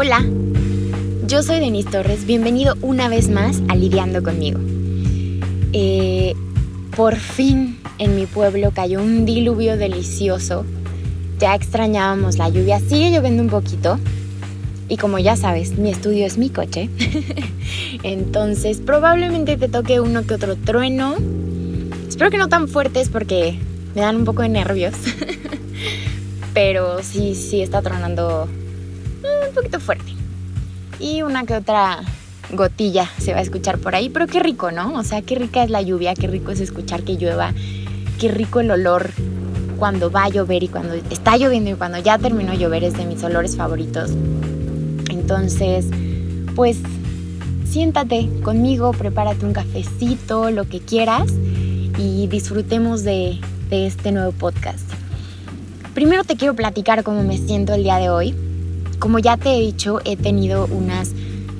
Hola, yo soy Denise Torres, bienvenido una vez más a Lidiando conmigo. Eh, por fin en mi pueblo cayó un diluvio delicioso. Ya extrañábamos la lluvia, sigue lloviendo un poquito. Y como ya sabes, mi estudio es mi coche. Entonces probablemente te toque uno que otro trueno. Espero que no tan fuertes porque me dan un poco de nervios. Pero sí, sí está tronando poquito fuerte. Y una que otra gotilla se va a escuchar por ahí, pero qué rico, ¿no? O sea, qué rica es la lluvia, qué rico es escuchar que llueva, qué rico el olor cuando va a llover y cuando está lloviendo y cuando ya terminó de llover es de mis olores favoritos. Entonces, pues siéntate conmigo, prepárate un cafecito, lo que quieras y disfrutemos de, de este nuevo podcast. Primero te quiero platicar cómo me siento el día de hoy. Como ya te he dicho, he tenido unas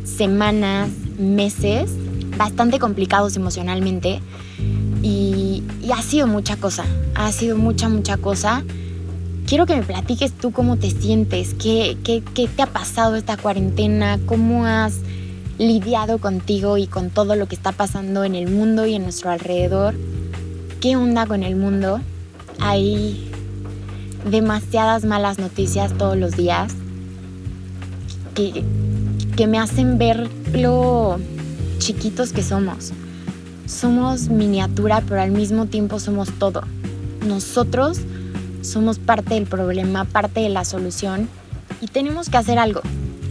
semanas, meses bastante complicados emocionalmente y, ha sido mucha cosa, ha sido mucha, mucha cosa. Quiero que me platiques tú cómo te sientes, qué, qué, qué te ha pasado esta cuarentena, cómo has lidiado contigo y con todo lo que está pasando en el mundo y en nuestro alrededor. ¿Qué onda con el mundo? Hay demasiadas malas noticias todos los días que, que me hacen ver lo chiquitos que somos. Somos miniatura, pero al mismo tiempo somos todo. Nosotros somos parte del problema, parte de la solución y tenemos que hacer algo.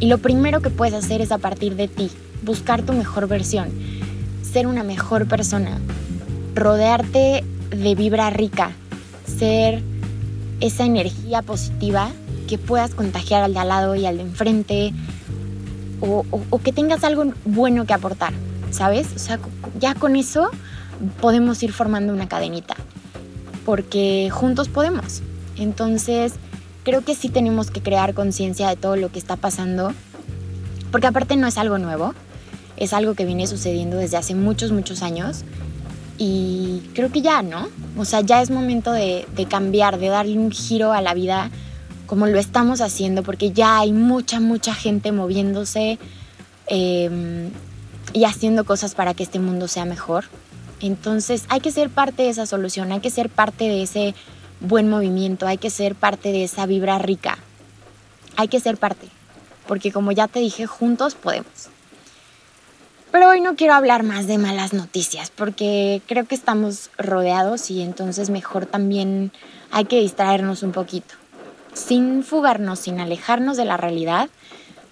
Y lo primero que puedes hacer es a partir de ti, buscar tu mejor versión, ser una mejor persona, rodearte de vibra rica, ser esa energía positiva que puedas contagiar al de al lado y al de enfrente, o, que tengas algo bueno que aportar, ¿sabes? O sea, ya con eso podemos ir formando una cadenita, porque juntos podemos. Entonces, creo que sí tenemos que crear conciencia de todo lo que está pasando, porque aparte no es algo nuevo, es algo que viene sucediendo desde hace muchos, muchos años. Y creo que ya, ¿no? O sea, ya es momento de, cambiar, de darle un giro a la vida como lo estamos haciendo, porque ya hay mucha, mucha gente moviéndose em, y haciendo cosas para que este mundo sea mejor. Entonces hay que ser parte de esa solución, hay que ser parte de ese buen movimiento, hay que ser parte de esa vibra rica. Hay que ser parte, porque como ya te dije, juntos podemos. Pero hoy no quiero hablar más de malas noticias, porque creo que estamos rodeados y entonces mejor también hay que distraernos un poquito sin fugarnos, sin alejarnos de la realidad,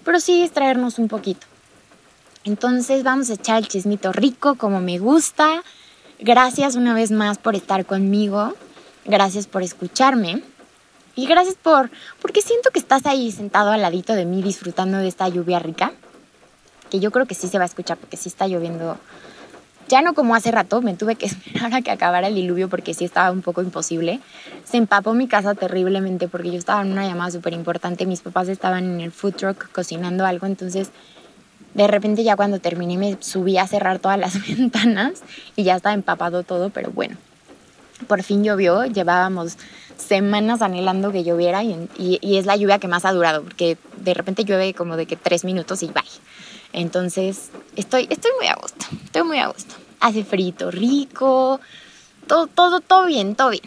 pero sí distraernos un poquito. Entonces vamos a echar el chismito rico como me gusta. Gracias una vez más por estar conmigo. Gracias por escucharme. Y gracias por, porque siento que estás ahí sentado al ladito de mí disfrutando de esta lluvia rica. Que yo creo que sí se va a escuchar porque sí está lloviendo ya no como hace rato, me tuve que esperar a que acabara el diluvio porque sí estaba un poco imposible. Se empapó mi casa terriblemente porque yo estaba en una llamada súper importante. Mis papás estaban en el food truck cocinando algo, entonces de repente ya cuando terminé me subí a cerrar todas las ventanas y ya estaba empapado todo, pero bueno, por fin llovió. Llevábamos semanas anhelando que lloviera y, y, es la lluvia que más ha durado porque de repente llueve como de que tres minutos y bye. Entonces, estoy, estoy muy a gusto, estoy muy a gusto. Hace frito rico, todo, todo, todo bien, todo bien.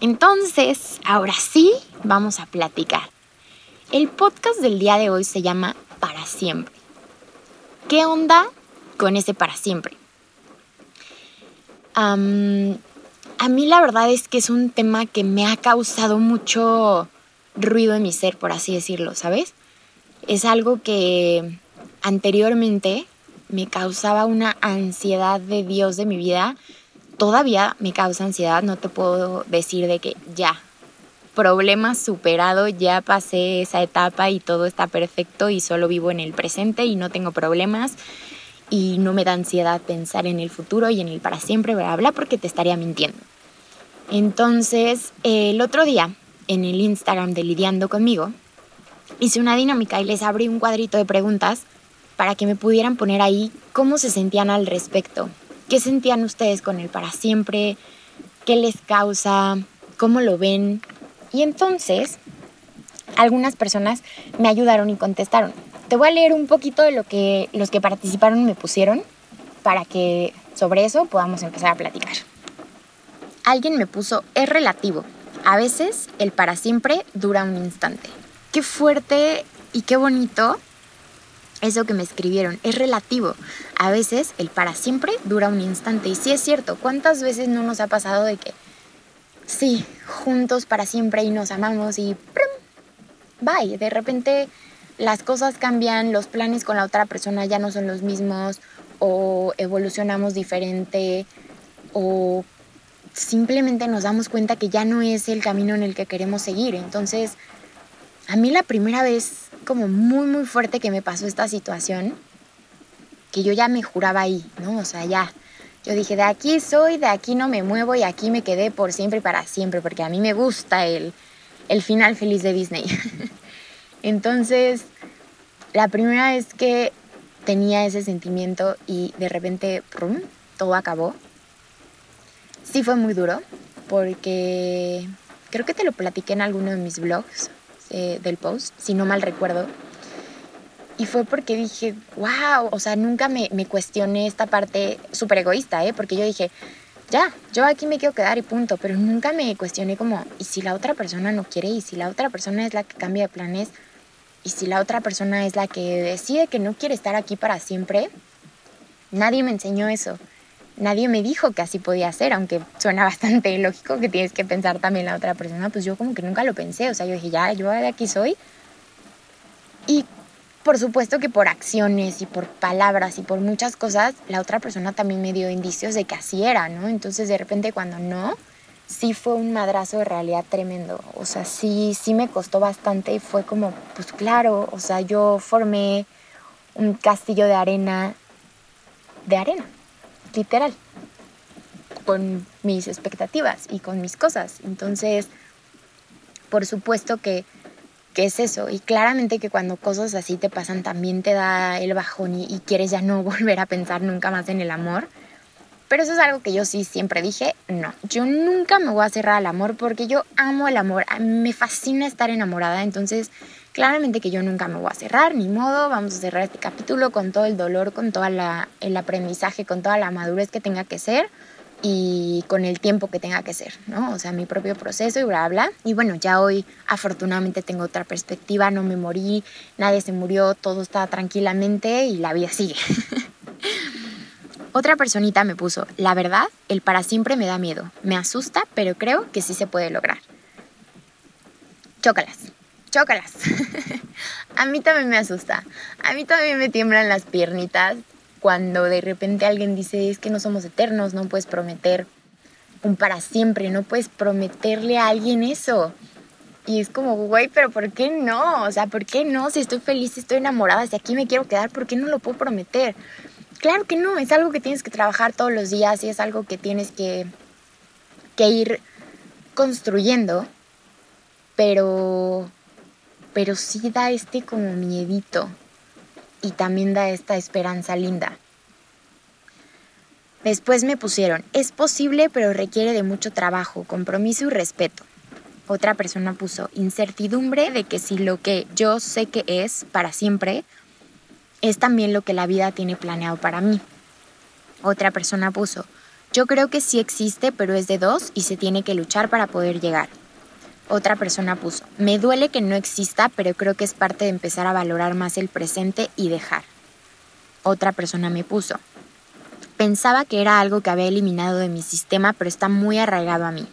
Entonces, ahora sí, vamos a platicar. El podcast del día de hoy se llama Para siempre. ¿Qué onda con ese para siempre? a mí la verdad es que es un tema que me ha causado mucho ruido en mi ser, por así decirlo, ¿sabes? Es algo que anteriormente me causaba una ansiedad de Dios de mi vida, todavía me causa ansiedad, no te puedo decir de que ya, problema superado, ya pasé esa etapa y todo está perfecto y solo vivo en el presente y no tengo problemas. Y no me da ansiedad pensar en el futuro y en el para siempre, bla, bla, porque te estaría mintiendo. Entonces, el otro día, en el Instagram de Lidiando conmigo, hice una dinámica y les abrí un cuadrito de preguntas para que me pudieran poner ahí cómo se sentían al respecto, qué sentían ustedes con el para siempre, qué les causa, cómo lo ven. Y entonces algunas personas me ayudaron y contestaron. te voy a leer un poquito de lo que los que participaron me pusieron para que sobre eso podamos empezar a platicar. Alguien me puso, es relativo. A veces el para siempre dura un instante. Qué fuerte y qué bonito eso que me escribieron. Es relativo. A veces el para siempre dura un instante. Y sí es cierto, ¿cuántas veces no nos ha pasado de que sí, juntos para siempre y nos amamos y bye? De repente las cosas cambian, los planes con la otra persona ya no son los mismos o evolucionamos diferente o simplemente nos damos cuenta que ya no es el camino en el que queremos seguir. Entonces, a mí la primera vez como muy, muy fuerte que me pasó esta situación, que yo ya me juraba ahí, ¿no? O sea, ya. Yo dije, de aquí soy, de aquí no me muevo y aquí me quedé por siempre y para siempre, porque a mí me gusta el, el final feliz de Disney. Entonces, la primera vez que tenía ese sentimiento y de repente, ¡prum!, todo acabó sí fue muy duro porque creo que te lo platiqué en alguno de mis blogs eh, del post, si no mal recuerdo. Y fue porque dije, wow, o sea, nunca me, me cuestioné esta parte súper egoísta, ¿eh? Porque yo dije, ya, yo aquí me quiero quedar y punto, pero nunca me cuestioné como, ¿y si la otra persona no quiere? ¿Y si la otra persona es la que cambia de planes? ¿Y si la otra persona es la que decide que no quiere estar aquí para siempre? Nadie me enseñó eso nadie me dijo que así podía ser, aunque suena bastante lógico que tienes que pensar también la otra persona, pues yo como que nunca lo pensé, o sea, yo dije, ya, yo de aquí soy. Y por supuesto que por acciones y por palabras y por muchas cosas, la otra persona también me dio indicios de que así era, ¿no? Entonces de repente cuando no, sí fue un madrazo de realidad tremendo, o sea, sí, sí me costó bastante y fue como, pues claro, o sea, yo formé un castillo de arena, de arena, literal, con mis expectativas y con mis cosas. Entonces, por supuesto que, es eso. Y claramente que cuando cosas así te pasan también te da el bajón y, y, quieres ya no volver a pensar nunca más en el amor. Pero eso es algo que yo sí siempre dije, no, yo nunca me voy a cerrar al amor porque yo amo el amor, me fascina estar enamorada, entonces Claramente que yo nunca me voy a cerrar, ni modo, vamos a cerrar este capítulo con todo el dolor, con todo el aprendizaje, con toda la madurez que tenga que ser y con el tiempo que tenga que ser, ¿no? O sea, mi propio proceso y bla, bla. Y bueno, ya hoy afortunadamente tengo otra perspectiva, no me morí, nadie se murió, todo está tranquilamente y la vida sigue. Otra personita me puso, la verdad, el para siempre me da miedo, me asusta, pero creo que sí se puede lograr. Chócalas chócalas. a mí también me asusta. A mí también me tiemblan las piernitas cuando de repente alguien dice es que no somos eternos, no puedes prometer un para siempre, no puedes prometerle a alguien eso. Y es como, güey, pero ¿por qué no? O sea, ¿por qué no? Si estoy feliz, si estoy enamorada, si aquí me quiero quedar, ¿por qué no lo puedo prometer? Claro que no, es algo que tienes que trabajar todos los días y es algo que tienes que, que ir construyendo, pero pero sí da este como miedito y también da esta esperanza linda. Después me pusieron, es posible pero requiere de mucho trabajo, compromiso y respeto. Otra persona puso, incertidumbre de que si lo que yo sé que es para siempre, es también lo que la vida tiene planeado para mí. Otra persona puso, yo creo que sí existe pero es de dos y se tiene que luchar para poder llegar. Otra persona puso, me duele que no exista, pero creo que es parte de empezar a valorar más el presente y dejar. Otra persona me puso, pensaba que era algo que había eliminado de mi sistema, pero está muy arraigado a mí.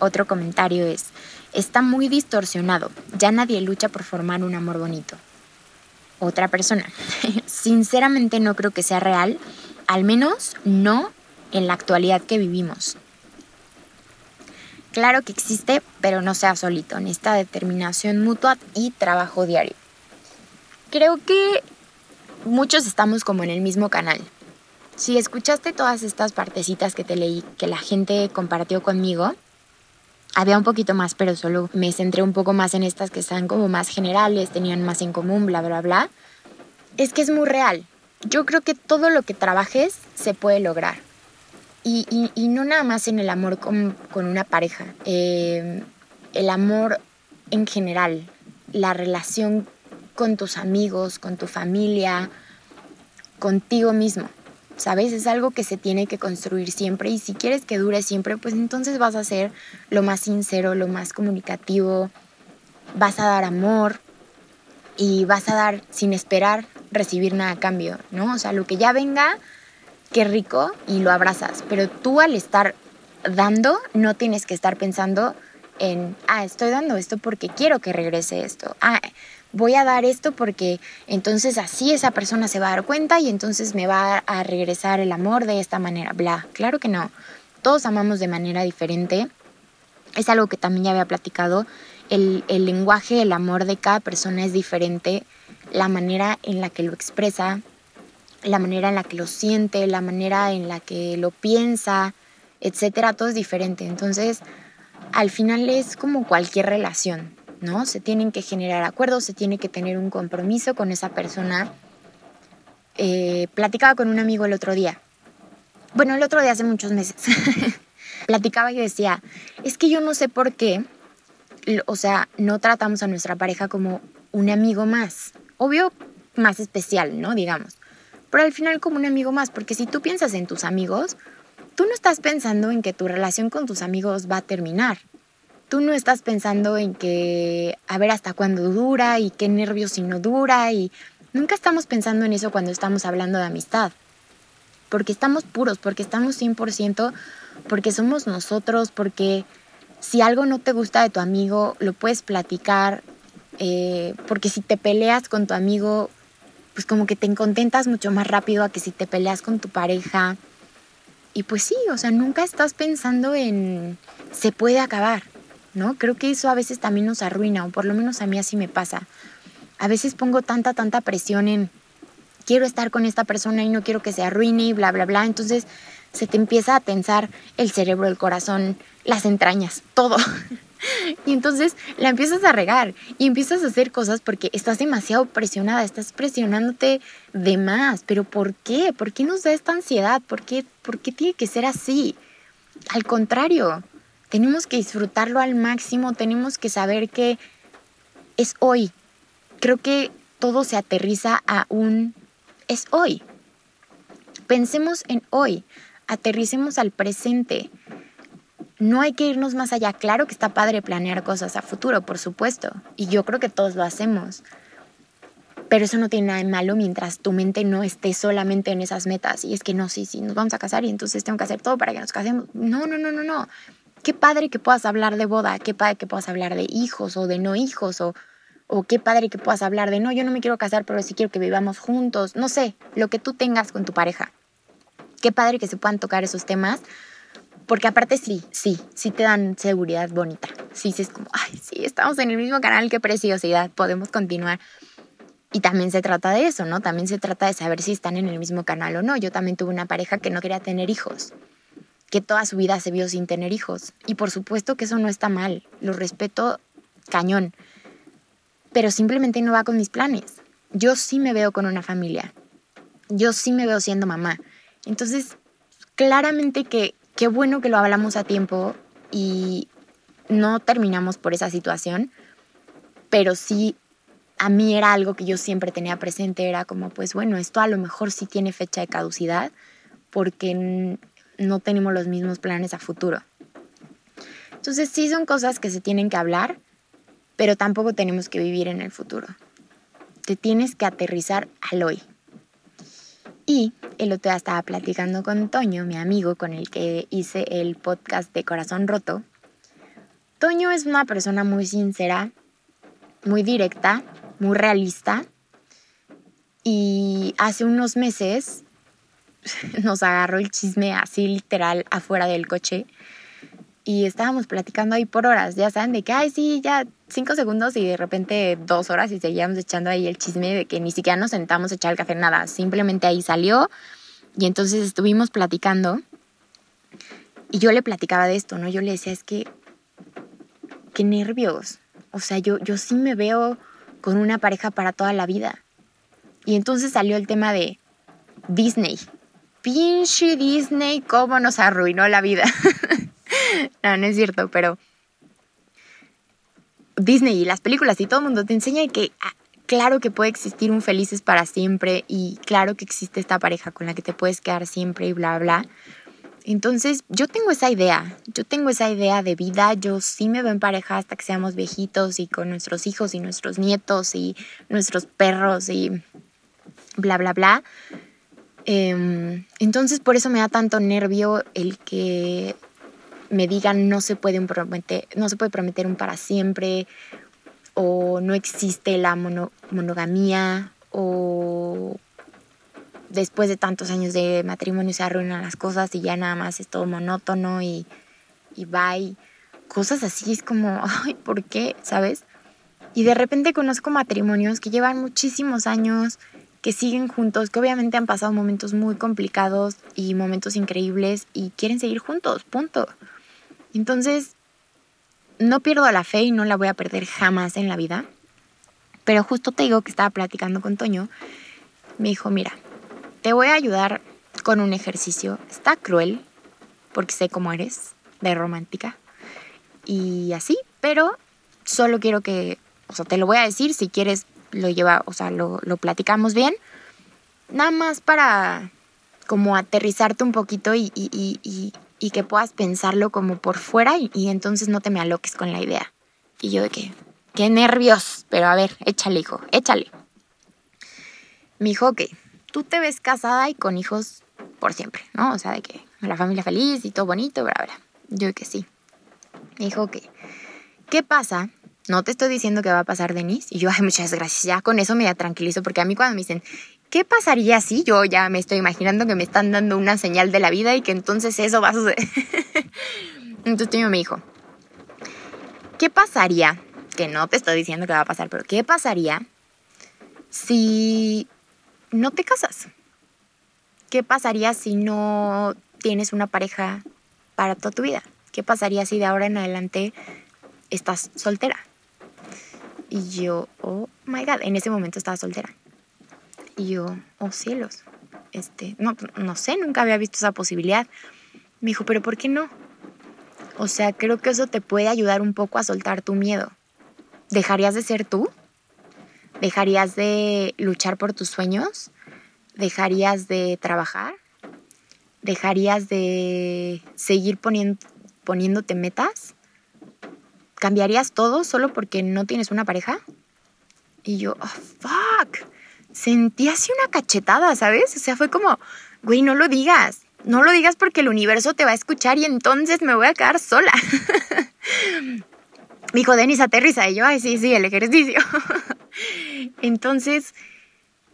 Otro comentario es, está muy distorsionado, ya nadie lucha por formar un amor bonito. Otra persona, sinceramente no creo que sea real, al menos no en la actualidad que vivimos. Claro que existe, pero no sea solito. Necesita determinación mutua y trabajo diario. Creo que muchos estamos como en el mismo canal. Si escuchaste todas estas partecitas que te leí, que la gente compartió conmigo, había un poquito más, pero solo me centré un poco más en estas que están como más generales, tenían más en común, bla, bla, bla. Es que es muy real. Yo creo que todo lo que trabajes se puede lograr. Y, no nada más en el amor con, una pareja, eh, el amor en general, la relación con tus amigos, con tu familia, contigo mismo. ¿Sabes? Es algo que se tiene que construir siempre y si quieres que dure siempre, pues entonces vas a ser lo más sincero, lo más comunicativo, vas a dar amor y vas a dar sin esperar recibir nada a cambio, ¿no? O sea, lo que ya venga, qué rico y lo abrazas, pero tú al estar dando no tienes que estar pensando en, ah, estoy dando esto porque quiero que regrese esto. Ah, voy a dar esto porque entonces así esa persona se va a dar cuenta y entonces me va a regresar el amor de esta manera. Bla, claro que no. Todos amamos de manera diferente. Es algo que también ya había platicado. El, el lenguaje, el amor de cada persona es diferente. La manera en la que lo expresa, la manera en la que lo siente, la manera en la que lo piensa, etcétera, todo es diferente. Entonces, al final es como cualquier relación, ¿no? Se tienen que generar acuerdos, se tiene que tener un compromiso con esa persona. Eh, platicaba con un amigo el otro día. Bueno, el otro día hace muchos meses. platicaba y decía, es que yo no sé por qué, o sea, no tratamos a nuestra pareja como un amigo más. Obvio, más especial, ¿no? Digamos. Pero al final como un amigo más, porque si tú piensas en tus amigos, tú no estás pensando en que tu relación con tus amigos va a terminar. Tú no estás pensando en que a ver hasta cuándo dura y qué nervios si no dura y nunca estamos pensando en eso cuando estamos hablando de amistad. Porque estamos puros, porque estamos 100%, porque somos nosotros, porque si algo no te gusta de tu amigo, lo puedes platicar, eh, porque si te peleas con tu amigo, pues como que te contentas mucho más rápido a que si te peleas con tu pareja. Y pues sí, o sea, nunca estás pensando en se puede acabar, ¿no? Creo que eso a veces también nos arruina, o por lo menos a mí así me pasa. A veces pongo tanta, tanta presión en quiero estar con esta persona y no quiero que se arruine y bla, bla, bla. Entonces se te empieza a tensar el cerebro, el corazón, las entrañas, todo. Y entonces la empiezas a regar y empiezas a hacer cosas porque estás demasiado presionada, estás presionándote de más. Pero ¿por qué? ¿Por qué nos da esta ansiedad? ¿Por qué, ¿Por qué tiene que ser así? Al contrario, tenemos que disfrutarlo al máximo, tenemos que saber que es hoy. Creo que todo se aterriza a un es hoy. Pensemos en hoy, aterricemos al presente no hay que irnos más allá. Claro que está padre planear cosas a futuro, por supuesto, y yo creo que todos lo hacemos. Pero eso no tiene nada de malo mientras tu mente no esté solamente en esas metas. Y es que no, sí, sí, nos vamos a casar y entonces tengo que hacer todo para que nos casemos. No, no, no, no, no. Qué padre que puedas hablar de boda, qué padre que puedas hablar de hijos o de no hijos, o, o qué padre que puedas hablar de no, yo no me quiero casar, pero sí quiero que vivamos juntos. No sé, lo que tú tengas con tu pareja. Qué padre que se puedan tocar esos temas porque aparte sí, sí, sí te dan seguridad bonita. Sí, sí es como, ay, sí, estamos en el mismo canal, qué preciosidad, podemos continuar. Y también se trata de eso, ¿no? También se trata de saber si están en el mismo canal o no. Yo también tuve una pareja que no quería tener hijos, que toda su vida se vio sin tener hijos. Y por supuesto que eso no está mal, lo respeto cañón. Pero simplemente no va con mis planes. Yo sí me veo con una familia. Yo sí me veo siendo mamá. Entonces, claramente que qué bueno que lo hablamos a tiempo y no terminamos por esa situación, pero sí a mí era algo que yo siempre tenía presente, era como, pues bueno, esto a lo mejor sí tiene fecha de caducidad porque no tenemos los mismos planes a futuro. Entonces sí son cosas que se tienen que hablar, pero tampoco tenemos que vivir en el futuro. Te tienes que aterrizar al hoy. Y el otro día estaba platicando con Toño, mi amigo con el que hice el podcast de Corazón Roto. Toño es una persona muy sincera, muy directa, muy realista. Y hace unos meses nos agarró el chisme así literal afuera del coche y estábamos platicando ahí por horas, ya saben, de que, ay, sí, ya cinco segundos y de repente dos horas y seguíamos echando ahí el chisme de que ni siquiera nos sentamos a echar el café, nada, simplemente ahí salió y entonces estuvimos platicando y yo le platicaba de esto, ¿no? Yo le decía, es que, qué nervios, o sea, yo, yo sí me veo con una pareja para toda la vida. Y entonces salió el tema de Disney. Pinche Disney, cómo nos arruinó la vida. no, no es cierto, pero Disney y las películas y todo el mundo te enseña que claro que puede existir un felices para siempre y claro que existe esta pareja con la que te puedes quedar siempre y bla, bla. Entonces, yo tengo esa idea, yo tengo esa idea de vida, yo sí me veo en pareja hasta que seamos viejitos y con nuestros hijos y nuestros nietos y nuestros perros y bla, bla, bla. Em, entonces, por eso me da tanto nervio el que me digan no se puede prometer, no se puede prometer un para siempre o no existe la monogamía o después de tantos años de matrimonio se arruinan las cosas y ya nada más es todo monótono y, y bye. Cosas así es como, ay, ¿por qué? ¿Sabes? Y de repente conozco matrimonios que llevan muchísimos años, que siguen juntos, que obviamente han pasado momentos muy complicados y momentos increíbles y quieren seguir juntos, punto. Entonces, no pierdo la fe y no la voy a perder jamás en la vida. Pero justo te digo que estaba platicando con Toño. Me dijo, mira, te voy a ayudar con un ejercicio. Está cruel, porque sé cómo eres, de romántica. Y así, pero solo quiero que, o sea, te lo voy a decir, si quieres lo lleva, o sea, lo, platicamos bien. Nada más para como aterrizarte un poquito y, y, que puedas pensarlo como por fuera y, entonces no te me aloques con la idea. Y yo de que, qué nervios, pero a ver, échale, hijo, échale. Mi hijo, ok, tú te ves casada y con hijos por siempre, ¿no? O sea, de que la familia feliz y todo bonito, bla, bla. Yo que sí. Me dijo, que, ¿qué pasa? No te estoy diciendo que va a pasar, Denise. Y yo, ay, muchas gracias. Ya con eso me tranquilizo, porque a mí cuando me dicen, ¿qué pasaría si? Yo ya me estoy imaginando que me están dando una señal de la vida y que entonces eso va a suceder. entonces me dijo, ¿qué pasaría? Que no te estoy diciendo que va a pasar, pero ¿qué pasaría si no te casas? ¿Qué pasaría si no tienes una pareja para toda tu vida? ¿Qué pasaría si de ahora en adelante estás soltera? Y yo, oh my god, en ese momento estaba soltera. Y yo, oh cielos, este, no, no sé, nunca había visto esa posibilidad. Me dijo, pero ¿por qué no? O sea, creo que eso te puede ayudar un poco a soltar tu miedo. ¿Dejarías de ser tú? ¿Dejarías de luchar por tus sueños? ¿Dejarías de trabajar? ¿Dejarías de seguir poniéndote metas? ¿Cambiarías todo solo porque no tienes una pareja? Y yo, oh, fuck. Sentí así una cachetada, ¿sabes? O sea, fue como, güey, no lo digas. No lo digas porque el universo te va a escuchar y entonces me voy a quedar sola. Me dijo, Denis, aterriza. Y yo, ay, sí, sí, el ejercicio. Entonces,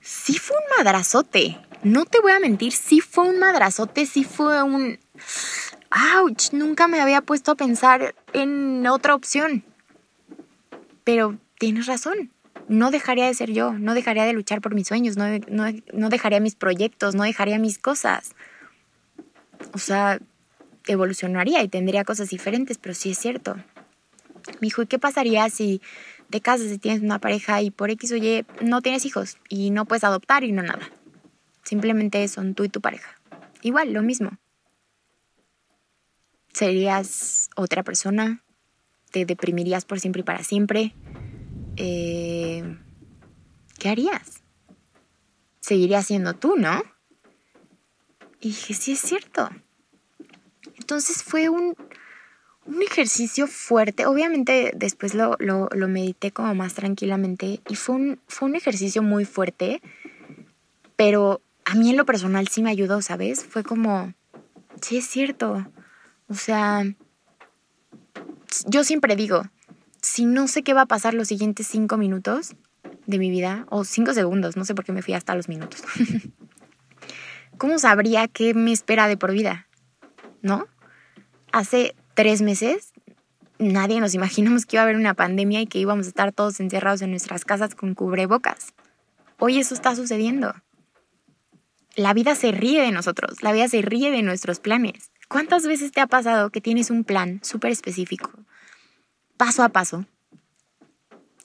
sí fue un madrazote. No te voy a mentir, sí fue un madrazote, sí fue un... ¡Auch! Nunca me había puesto a pensar en otra opción. Pero tienes razón. No dejaría de ser yo, no dejaría de luchar por mis sueños, no, no, no dejaría mis proyectos, no dejaría mis cosas. O sea, evolucionaría y tendría cosas diferentes, pero sí es cierto. Me dijo, ¿y qué pasaría si te casas y tienes una pareja y por X o Y no tienes hijos y no puedes adoptar y no nada? Simplemente son tú y tu pareja. Igual, lo mismo. Serías otra persona, te deprimirías por siempre y para siempre. Eh, ¿Qué harías? Seguirías siendo tú, ¿no? Y dije, sí es cierto. Entonces fue un, un ejercicio fuerte. Obviamente después lo, lo, lo, medité como más tranquilamente y fue un, fue un ejercicio muy fuerte, pero a mí en lo personal sí me ayudó, ¿sabes? Fue como, sí es cierto. O sea, yo siempre digo, si no sé qué va a pasar los siguientes cinco minutos de mi vida, o cinco segundos, no sé por qué me fui hasta los minutos, ¿cómo sabría qué me espera de por vida? ¿No? Hace tres meses, nadie nos imaginamos que iba a haber una pandemia y que íbamos a estar todos encerrados en nuestras casas con cubrebocas. Hoy eso está sucediendo. La vida se ríe de nosotros, la vida se ríe de nuestros planes. ¿Cuántas veces te ha pasado que tienes un plan súper específico, paso a paso,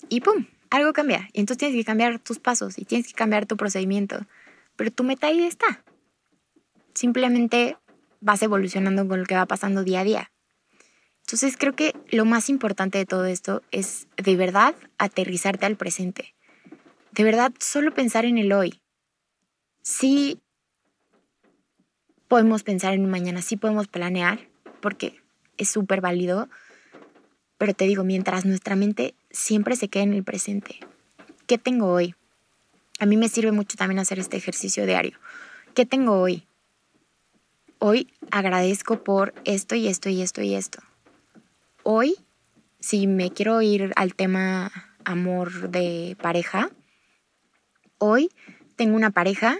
y ¡pum! Algo cambia. Y entonces tienes que cambiar tus pasos y tienes que cambiar tu procedimiento. Pero tu meta ahí está. Simplemente vas evolucionando con lo que va pasando día a día. Entonces creo que lo más importante de todo esto es de verdad aterrizarte al presente. de verdad, solo pensar en el hoy. Sí podemos pensar en mañana, sí podemos planear, porque es súper válido, pero te digo, mientras nuestra mente siempre se quede en el presente. ¿Qué tengo hoy? A mí me sirve mucho también hacer este ejercicio diario. ¿Qué tengo hoy? Hoy agradezco por esto y esto y esto y esto. Hoy, si me quiero ir al tema amor de pareja, hoy tengo una pareja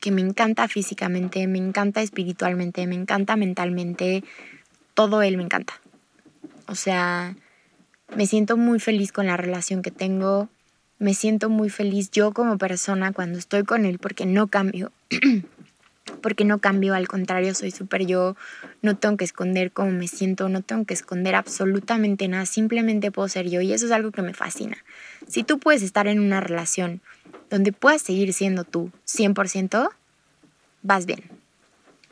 que me encanta físicamente, me encanta espiritualmente, me encanta mentalmente, todo él me encanta. O sea, me siento muy feliz con la relación que tengo, me siento muy feliz yo como persona cuando estoy con él porque no cambio. porque no cambio, al contrario, soy súper yo, no tengo que esconder cómo me siento, no tengo que esconder absolutamente nada, simplemente puedo ser yo y eso es algo que me fascina. Si tú puedes estar en una relación donde puedas seguir siendo tú 100%, vas bien.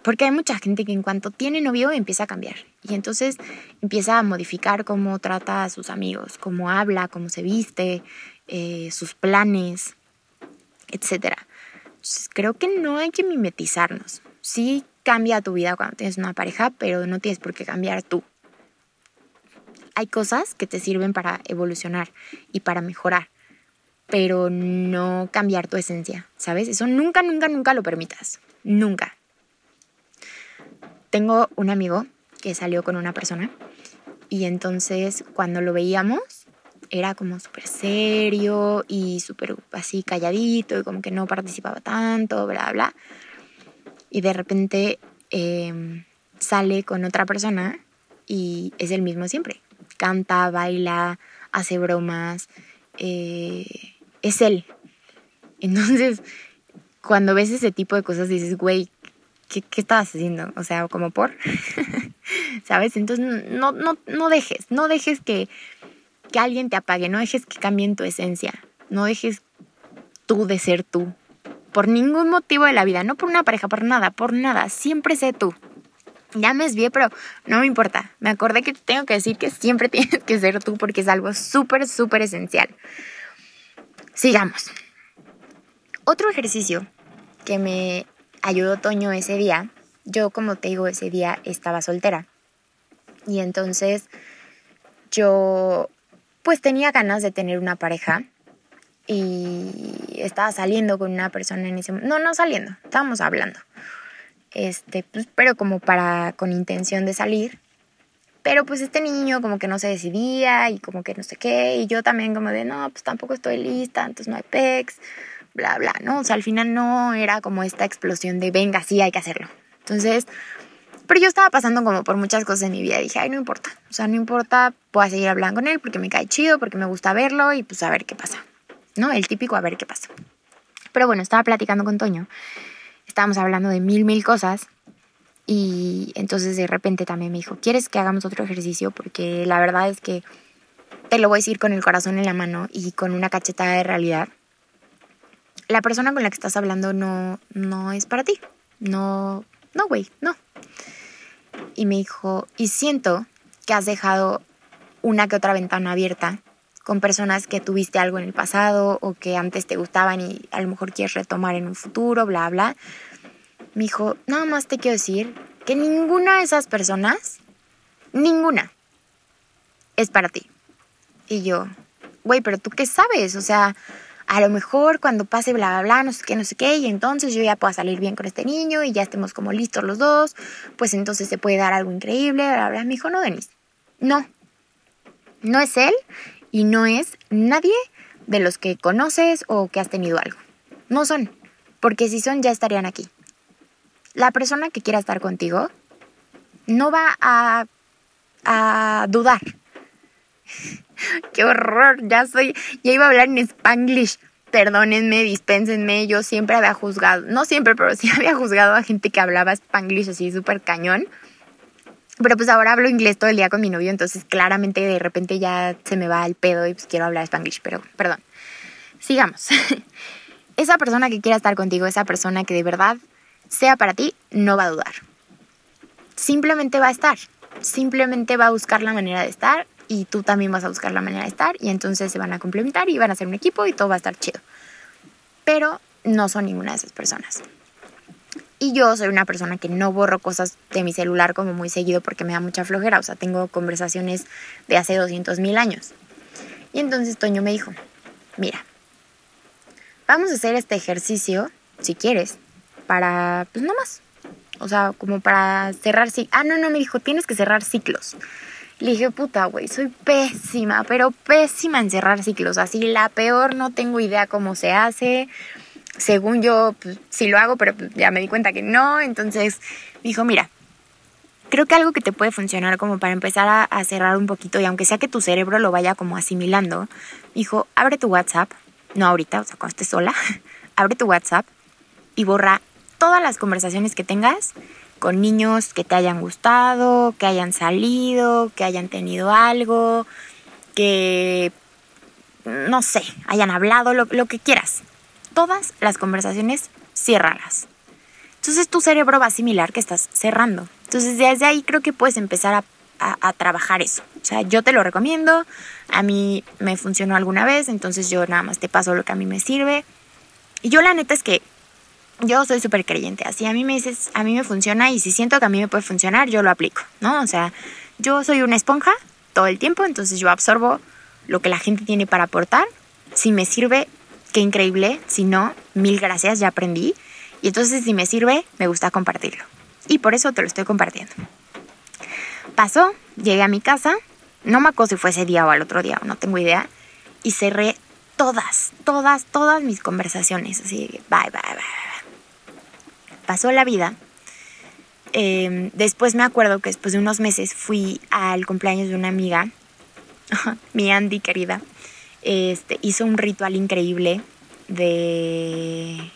Porque hay mucha gente que en cuanto tiene novio empieza a cambiar y entonces empieza a modificar cómo trata a sus amigos, cómo habla, cómo se viste, eh, sus planes, etc. creo que no hay que mimetizarnos. Sí cambia tu vida cuando tienes una pareja, pero no tienes por qué cambiar tú. Hay cosas que te sirven para evolucionar y para mejorar, pero no cambiar tu esencia, ¿sabes? Eso nunca, nunca, nunca lo permitas. Nunca. Tengo un amigo que salió con una persona y entonces cuando lo veíamos era como súper serio y súper así calladito y como que no participaba tanto, bla, bla. Y de repente em, sale con otra persona y es el mismo siempre. Canta, baila, hace bromas, eh, es él. Entonces, cuando ves ese tipo de cosas dices, güey, ¿qué, ¿qué, estabas haciendo? O sea, como por, ¿sabes? Entonces, no, no, no dejes, no dejes que que alguien te apague, no dejes que cambien tu esencia, no dejes tú de ser tú, por ningún motivo de la vida, no por una pareja, por nada, por nada, siempre sé tú. Ya me desvié, pero no me importa. Me acordé que tengo que decir que siempre tienes que ser tú porque es algo súper, súper esencial. Sigamos. Otro ejercicio que me ayudó Toño ese día, yo como te digo, ese día estaba soltera. Y entonces yo pues tenía ganas de tener una pareja y estaba saliendo con una persona en ese momento. No, no saliendo, estábamos hablando. Este, pues, pero como para, con intención de salir. Pero pues este niño como que no se decidía y como que no sé qué. Y yo también como de, no, pues tampoco estoy lista, entonces no hay pex, bla, bla, ¿no? O sea, al final no era como esta explosión de, venga, sí, hay que hacerlo. Entonces, pero yo estaba pasando como por muchas cosas en mi vida. Dije, ay, no importa. O sea, no importa, puedo seguir hablando con él porque me cae chido, porque me gusta verlo y pues a ver qué pasa. ¿No? El típico a ver qué pasa. Pero bueno, estaba platicando con Toño. Estábamos hablando de mil, mil cosas. Y entonces de repente también me dijo, ¿quieres que hagamos otro ejercicio? Porque la verdad es que te lo voy a decir con el corazón en la mano y con una cachetada de realidad. La persona con la que estás hablando no, no es para ti. No, no, güey, no y me dijo, y siento que has dejado una que otra ventana abierta con personas que tuviste algo en el pasado o que antes te gustaban y a lo mejor quieres retomar en un futuro, bla, bla. Me dijo, nada más te quiero decir que ninguna de esas personas, ninguna, es para ti. Y yo, güey, pero tú qué sabes, o sea, a lo mejor cuando pase bla, bla, bla, no sé qué, no sé qué, y entonces yo ya pueda salir bien con este niño y ya estemos como listos los dos, pues entonces se puede dar algo increíble, bla, bla. Me dijo, no, Denis, no, no es él y no es nadie de los que conoces o que has tenido algo. No son, porque si son ya estarían aquí. La persona que quiera estar contigo no va a, a dudar Qué horror, ya soy, ya iba a hablar en spanglish. Perdónenme, dispénsenme, yo siempre había juzgado, no siempre, pero sí había juzgado a gente que hablaba spanglish así súper cañón. Pero pues ahora hablo inglés todo el día con mi novio, entonces claramente de repente ya se me va el pedo y pues quiero hablar spanglish, pero perdón. Sigamos. esa persona que quiera estar contigo, esa persona que de verdad sea para ti, no va a dudar. Simplemente va a estar. Simplemente va a buscar la manera de estar y tú también vas a buscar la manera de estar y entonces se van a complementar y van a ser un equipo y todo va a estar chido. pero no son ninguna de esas personas. Y yo soy una persona que no borro cosas de mi celular como muy seguido porque me da mucha flojera. O sea, tengo conversaciones de hace 200 mil años. Y entonces Toño me dijo, mira, vamos a hacer este ejercicio, si quieres, para, pues no más. O sea, como para cerrar. Ah, no, no, me dijo, tienes que cerrar ciclos. Le dije, puta, güey, soy pésima, pero pésima en cerrar ciclos. Así, la peor, no tengo idea cómo se hace según yo, pues, sí lo hago, pero pues, ya me di cuenta que no. Entonces dijo, mira, creo que algo que te puede funcionar como para empezar a, a, cerrar un poquito y aunque sea que tu cerebro lo vaya como asimilando, dijo, abre tu WhatsApp, no ahorita, o sea, cuando estés sola, abre tu WhatsApp y borra todas las conversaciones que tengas con niños que te hayan gustado, que hayan salido, que hayan tenido algo, que, no sé, hayan hablado, lo, que quieras todas las conversaciones, ciérralas. Entonces tu cerebro va a asimilar que estás cerrando. Entonces desde ahí creo que puedes empezar a, trabajar eso. O sea, yo te lo recomiendo. A mí me funcionó alguna vez, entonces yo nada más te paso lo que a mí me sirve. Y yo la neta es que yo soy súper creyente. Así a mí me dices, a mí me funciona y si siento que a mí me puede funcionar, yo lo aplico, ¿no? O sea, yo soy una esponja todo el tiempo, entonces yo absorbo lo que la gente tiene para aportar. Si me sirve, qué increíble, si no, mil gracias, ya aprendí. Y entonces si me sirve, me gusta compartirlo. Y por eso te lo estoy compartiendo. Pasó, llegué a mi casa, no me acuerdo si fue ese día o al otro día, no tengo idea, y cerré todas, todas, todas mis conversaciones. Así, bye, bye, bye. Pasó la vida. Em, después me acuerdo que después de unos meses fui al cumpleaños de una amiga, mi Andy querida, este, hizo un ritual increíble de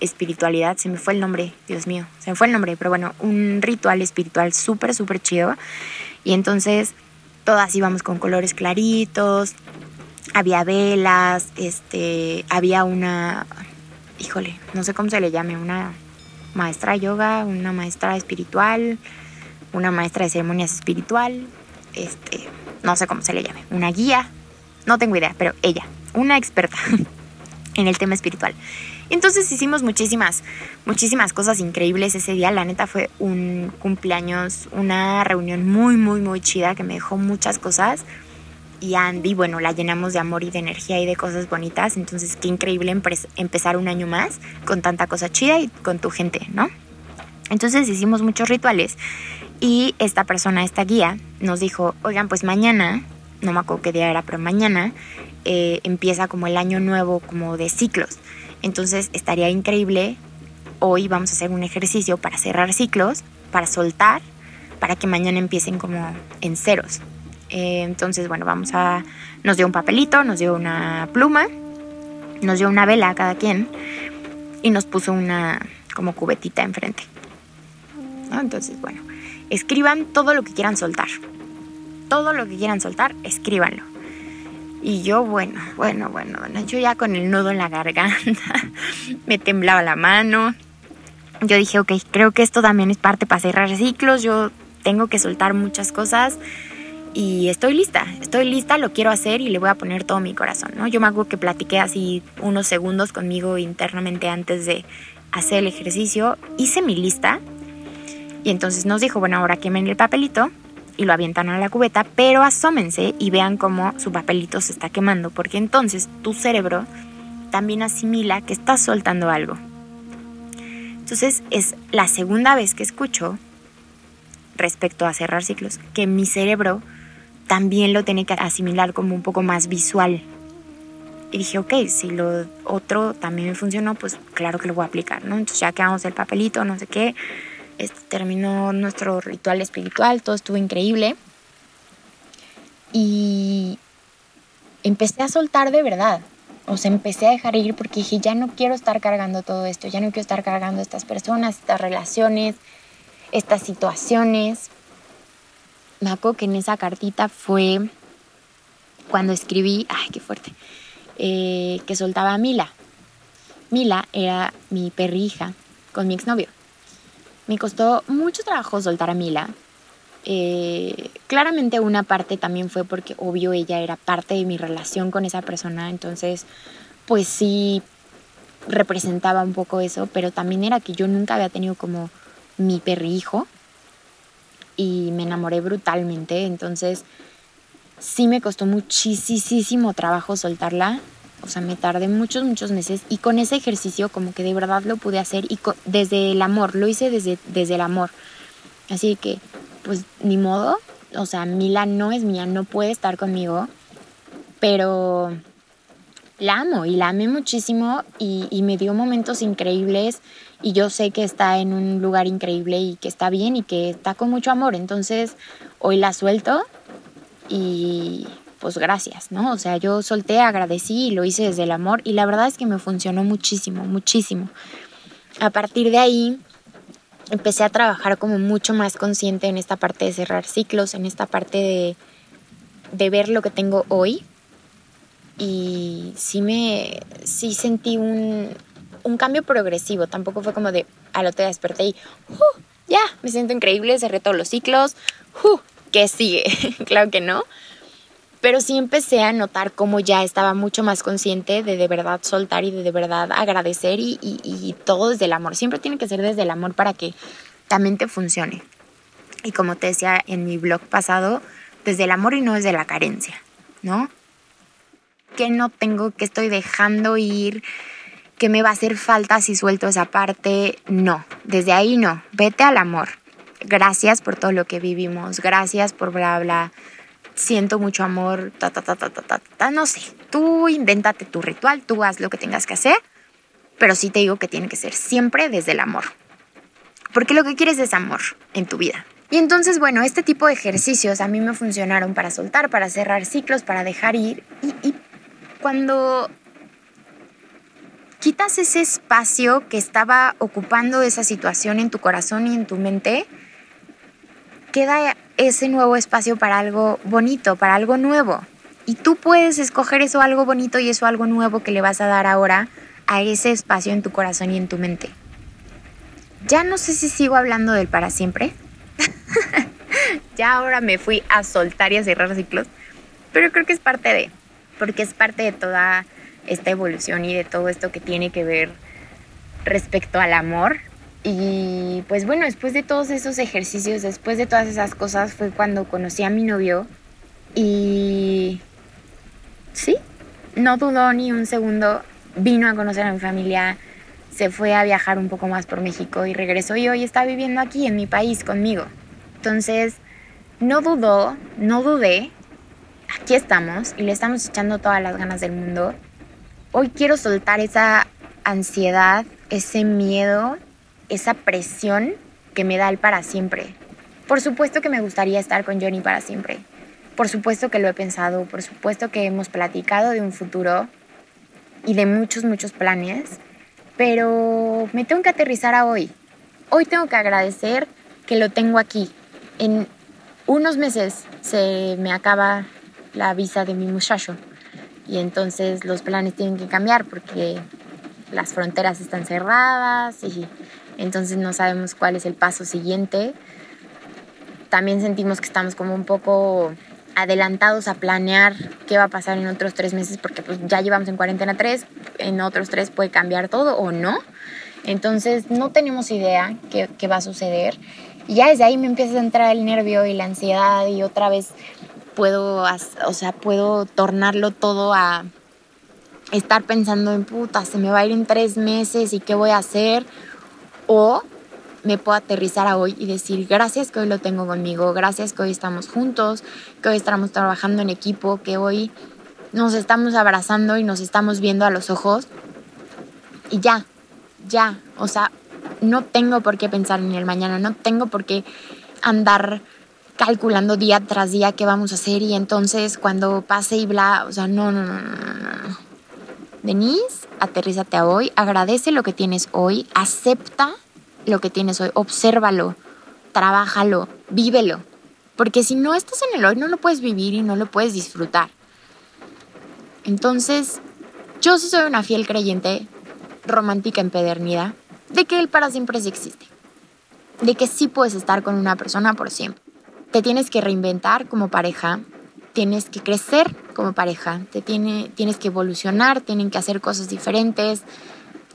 espiritualidad, se me fue el nombre, Dios mío, se me fue el nombre, pero bueno, un ritual espiritual súper, súper chido. Y entonces todas íbamos con colores claritos, había velas, este, había una, híjole, no sé cómo se le llame, una maestra de yoga, una maestra espiritual, una maestra de ceremonias espiritual, este, no sé cómo se le llame, una guía, no tengo idea, pero ella, una experta en el tema espiritual. Entonces hicimos muchísimas, muchísimas cosas increíbles ese día. La neta fue un cumpleaños, una reunión muy, muy, muy chida que me dejó muchas cosas. Y Andy, bueno, la llenamos de amor y de energía y de cosas bonitas. Entonces, qué increíble empezar un año más con tanta cosa chida y con tu gente, ¿no? Entonces hicimos muchos rituales y esta persona, esta guía, nos dijo, oigan, pues mañana no me acuerdo qué día era, pero mañana eh, empieza como el año nuevo, como de ciclos. Entonces estaría increíble, hoy vamos a hacer un ejercicio para cerrar ciclos, para soltar, para que mañana empiecen como en ceros. Eh, entonces, bueno, vamos a, nos dio un papelito, nos dio una pluma, nos dio una vela a cada quien y nos puso una como cubetita enfrente. Entonces, bueno, escriban todo lo que quieran soltar todo lo que quieran soltar, escríbanlo. Y yo, bueno, bueno, bueno, yo ya con el nudo en la garganta, me temblaba la mano. Yo dije, ok, creo que esto también es parte para cerrar ciclos, yo tengo que soltar muchas cosas y estoy lista, estoy lista, lo quiero hacer y le voy a poner todo mi corazón, ¿no? Yo me hago que platiqué así unos segundos conmigo internamente antes de hacer el ejercicio, hice mi lista y entonces nos dijo, bueno, ahora quemen el papelito y lo avientan a la cubeta, pero asómense y vean cómo su papelito se está quemando, porque entonces tu cerebro también asimila que estás soltando algo. Entonces es la segunda vez que escucho respecto a cerrar ciclos, que mi cerebro también lo tiene que asimilar como un poco más visual. Y dije, ok, si lo otro también me funcionó, pues claro que lo voy a aplicar, ¿no? Entonces ya quedamos el papelito, no sé qué, este, terminó nuestro ritual espiritual, todo estuvo increíble. Y empecé a soltar de verdad. O sea, empecé a dejar ir porque dije, ya no quiero estar cargando todo esto, ya no quiero estar cargando estas personas, estas relaciones, estas situaciones. Me acuerdo que en esa cartita fue cuando escribí, ay, qué fuerte, eh, que soltaba a Mila. Mila era mi perrija con mi exnovio. Me costó mucho trabajo soltar a Mila. Eh, claramente una parte también fue porque obvio ella era parte de mi relación con esa persona, entonces pues sí representaba un poco eso, pero también era que yo nunca había tenido como mi perrijo y me enamoré brutalmente, entonces sí me costó muchísimo trabajo soltarla, o sea, me tardé muchos, muchos meses y con ese ejercicio como que de verdad lo pude hacer y desde el amor, lo hice desde, desde el amor. Así que, pues ni modo, o sea, Mila no es mía, no puede estar conmigo, pero la amo y la amé muchísimo y, y, me dio momentos increíbles y yo sé que está en un lugar increíble y que está bien y que está con mucho amor. Entonces, hoy la suelto y pues gracias, ¿no? O sea, yo solté, agradecí y lo hice desde el amor y la verdad es que me funcionó muchísimo, muchísimo. A partir de ahí empecé a trabajar como mucho más consciente en esta parte de cerrar ciclos, en esta parte de, de ver lo que tengo hoy. Y sí me, sí sentí un, un cambio progresivo, tampoco fue como de al otro día desperté y uh, ya, me siento increíble, cerré todos los ciclos, uh, ¿qué sigue? claro que no pero sí empecé a notar cómo ya estaba mucho más consciente de de verdad soltar y de de verdad agradecer y, y, todo desde el amor. Siempre tiene que ser desde el amor para que también te funcione. Y como te decía en mi blog pasado, desde el amor y no desde la carencia, ¿no? Que no tengo, que estoy dejando ir, que me va a hacer falta si suelto esa parte. No, desde ahí no. Vete al amor. Gracias por todo lo que vivimos. Gracias por bla, bla siento mucho amor, ta, ta, ta, ta, ta, ta, no sé. Tú invéntate tu ritual, tú haz lo que tengas que hacer, pero sí te digo que tiene que ser siempre desde el amor. Porque lo que quieres es amor en tu vida. Y entonces, bueno, este tipo de ejercicios a mí me funcionaron para soltar, para cerrar ciclos, para dejar ir. Y, y cuando quitas ese espacio que estaba ocupando esa situación en tu corazón y en tu mente, queda ese nuevo espacio para algo bonito, para algo nuevo. Y tú puedes escoger eso algo bonito y eso algo nuevo que le vas a dar ahora a ese espacio en tu corazón y en tu mente. Ya no sé si sigo hablando del para siempre. ya ahora me fui a soltar y a cerrar ciclos. Pero creo que es parte de, porque es parte de toda esta evolución y de todo esto que tiene que ver respecto al amor, y pues bueno, después de todos esos ejercicios, después de todas esas cosas, fue cuando conocí a mi novio y sí, no dudó ni un segundo, vino a conocer a mi familia, se fue a viajar un poco más por México y regresó y hoy está viviendo aquí en mi país conmigo. Entonces, no dudó, no dudé, aquí estamos y le estamos echando todas las ganas del mundo. Hoy quiero soltar esa ansiedad, ese miedo esa presión que me da el para siempre. Por supuesto que me gustaría estar con Johnny para siempre. Por supuesto que lo he pensado, por supuesto que hemos platicado de un futuro y de muchos, muchos planes, pero me tengo que aterrizar a hoy. Hoy tengo que agradecer que lo tengo aquí. En unos meses se me acaba la visa de mi muchacho y entonces los planes tienen que cambiar porque las fronteras están cerradas y entonces no sabemos cuál es el paso siguiente. También sentimos que estamos como un poco adelantados a planear qué va a pasar en otros tres meses porque pues ya llevamos en cuarentena tres, en otros tres puede cambiar todo o no. Entonces no tenemos idea qué, qué va a suceder. Y ya desde ahí me empieza a entrar el nervio y la ansiedad y otra vez puedo, o sea, puedo tornarlo todo a estar pensando en puta, se me va a ir en tres meses y qué voy a hacer o me puedo aterrizar a hoy y decir gracias que hoy lo tengo conmigo, gracias que hoy estamos juntos, que hoy estamos trabajando en equipo, que hoy nos estamos abrazando y nos estamos viendo a los ojos. Y ya, ya, o sea, no tengo por qué pensar en el mañana, no tengo por qué andar calculando día tras día qué vamos a hacer y entonces cuando pase y bla, o sea, no, no, no, no, no. aterrízate a hoy, agradece lo que tienes hoy, acepta lo que tienes hoy, obsérvalo, trabájalo, vívelo. Porque si no estás en el hoy, no lo puedes vivir y no lo puedes disfrutar. Entonces, yo sí soy una fiel creyente, romántica empedernida, de que el para siempre sí existe. De que sí puedes estar con una persona por siempre. Te tienes que reinventar como pareja, tienes que crecer como pareja, te tiene, tienes que evolucionar, tienen que hacer cosas diferentes,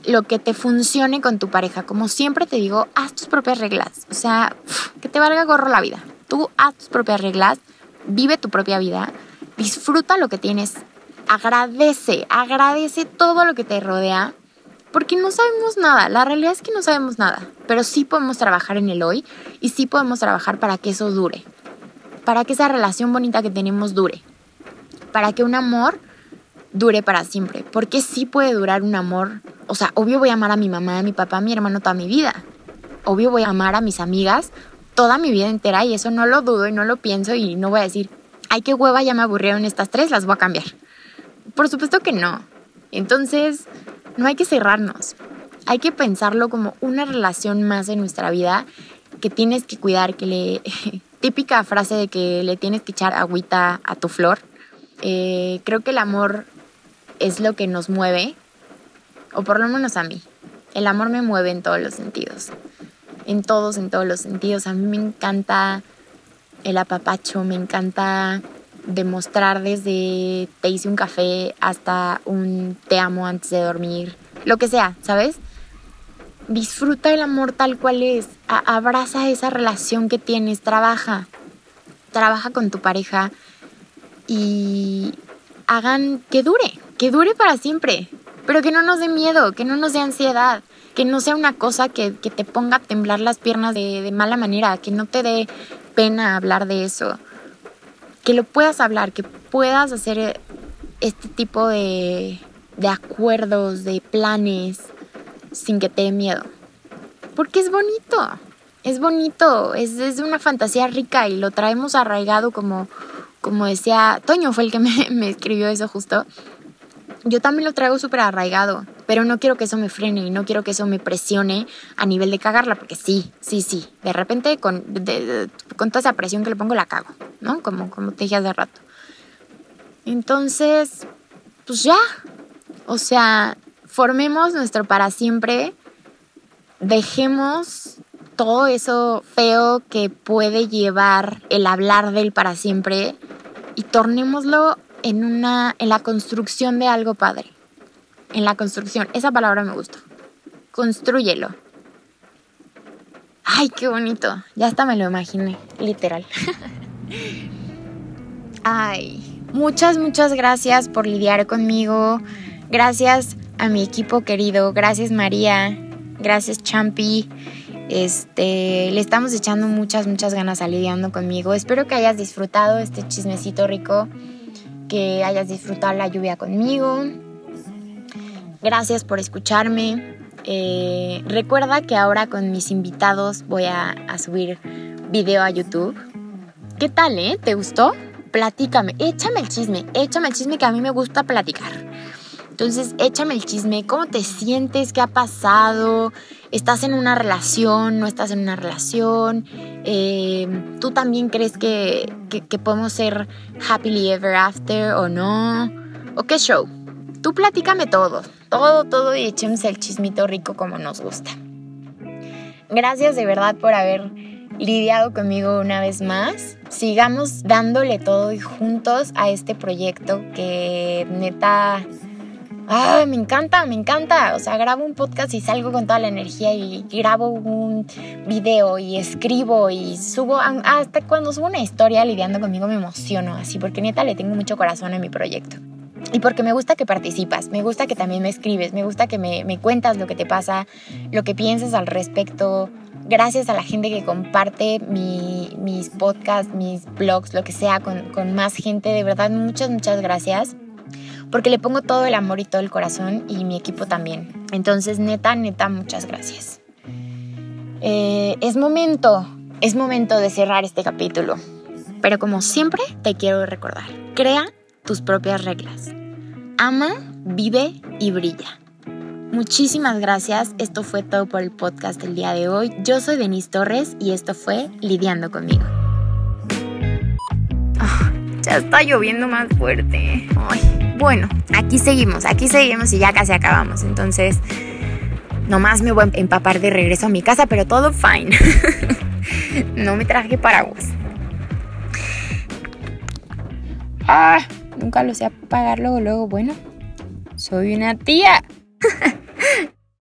lo que te funcione con tu pareja. Como siempre te digo, haz tus propias reglas. O sea, que te valga gorro la vida. Tú haz tus propias reglas, vive tu propia vida, disfruta lo que tienes, agradece, agradece todo lo que te rodea, porque no sabemos nada. La realidad es que no sabemos nada, pero sí podemos trabajar en el hoy y sí podemos trabajar para que eso dure, para que esa relación bonita que tenemos dure, para que un amor dure para siempre, porque sí puede durar un amor o sea, obvio voy a amar a mi mamá, a mi papá, a mi hermano toda mi vida. Obvio voy a amar a mis amigas toda mi vida entera y eso no lo dudo y no lo pienso y no voy a decir, ay, qué hueva, ya me aburrieron estas tres, las voy a cambiar. Por supuesto que no. Entonces, no hay que cerrarnos. Hay que pensarlo como una relación más en nuestra vida que tienes que cuidar, que le... Típica frase de que le tienes que echar agüita a tu flor. Eh, creo que el amor es lo que nos mueve o por lo menos a mí. El amor me mueve en todos los sentidos, en todos, en todos los sentidos. A mí me encanta el apapacho, me encanta demostrar desde te hice un café hasta un te amo antes de dormir, lo que sea, ¿sabes? Disfruta el amor tal cual es, abraza esa relación que tienes, trabaja, trabaja con tu pareja y hagan que dure, que dure para siempre pero que no nos dé miedo, que no nos dé ansiedad, que no sea una cosa que, te ponga a temblar las piernas de, mala manera, que no te dé pena hablar de eso, que lo puedas hablar, que puedas hacer este tipo de, de acuerdos, de planes, sin que te dé miedo. Porque es bonito, es bonito, es, es una fantasía rica y lo traemos arraigado como, como decía, Toño fue el que me, me escribió eso justo yo también lo traigo súper arraigado, pero no quiero que eso me frene y no quiero que eso me presione a nivel de cagarla, porque sí, sí, sí, de repente con, con toda esa presión que le pongo la cago, ¿no? Como, como te dije hace rato. Entonces, pues ya, o sea, formemos nuestro para siempre, dejemos todo eso feo que puede llevar el hablar del para siempre y tornémoslo en, una, en la construcción de algo padre. En la construcción. Esa palabra me gustó. Construyelo. Ay, qué bonito. Ya hasta me lo imaginé, literal. Ay, muchas, muchas gracias por lidiar conmigo. Gracias a mi equipo querido. Gracias María. Gracias Champi. Este, le estamos echando muchas, muchas ganas a lidiando conmigo. Espero que hayas disfrutado este chismecito rico que hayas disfrutado la lluvia conmigo. Gracias por escucharme. Eh, recuerda que ahora con mis invitados voy a, subir video a YouTube. ¿Qué tal, eh? ¿Te gustó? Platícame, échame el chisme, échame el chisme que a mí me gusta platicar. Entonces, échame el chisme, ¿cómo te sientes? ¿Qué ha pasado? ¿Estás en una relación? ¿No estás en una relación? Eh, ¿Tú también crees que, que, podemos ser happily ever after o no? ¿O qué show? Tú platícame todo, todo, todo y echemos el chismito rico como nos gusta. Gracias de verdad por haber lidiado conmigo una vez más. Sigamos dándole todo y juntos a este proyecto que neta ¡Ah, me encanta, me encanta! O sea, grabo un podcast y salgo con toda la energía y grabo un video y escribo y subo, hasta cuando subo una historia lidiando conmigo me emociono así, porque neta le tengo mucho corazón a mi proyecto. Y porque me gusta que participas, me gusta que también me escribes, me gusta que me, cuentas lo que te pasa, lo que piensas al respecto. Gracias a la gente que comparte mis podcasts, mis blogs, lo que sea, con, con más gente. De verdad, muchas, muchas gracias porque le pongo todo el amor y todo el corazón y mi equipo también. Entonces, neta, neta, muchas gracias. Eh, es momento, es momento de cerrar este capítulo. Pero como siempre, te quiero recordar, crea tus propias reglas. Ama, vive y brilla. Muchísimas gracias. Esto fue todo por el podcast del día de hoy. Yo soy Denise Torres y esto fue Lidiando conmigo. Ah, ya está lloviendo más fuerte. Ay. Bueno, aquí seguimos, aquí seguimos y ya casi acabamos. Entonces, nomás me voy a empapar de regreso a mi casa, pero todo fine. no me traje paraguas. Ah, nunca lo sé apagar luego, luego. Bueno, soy una tía.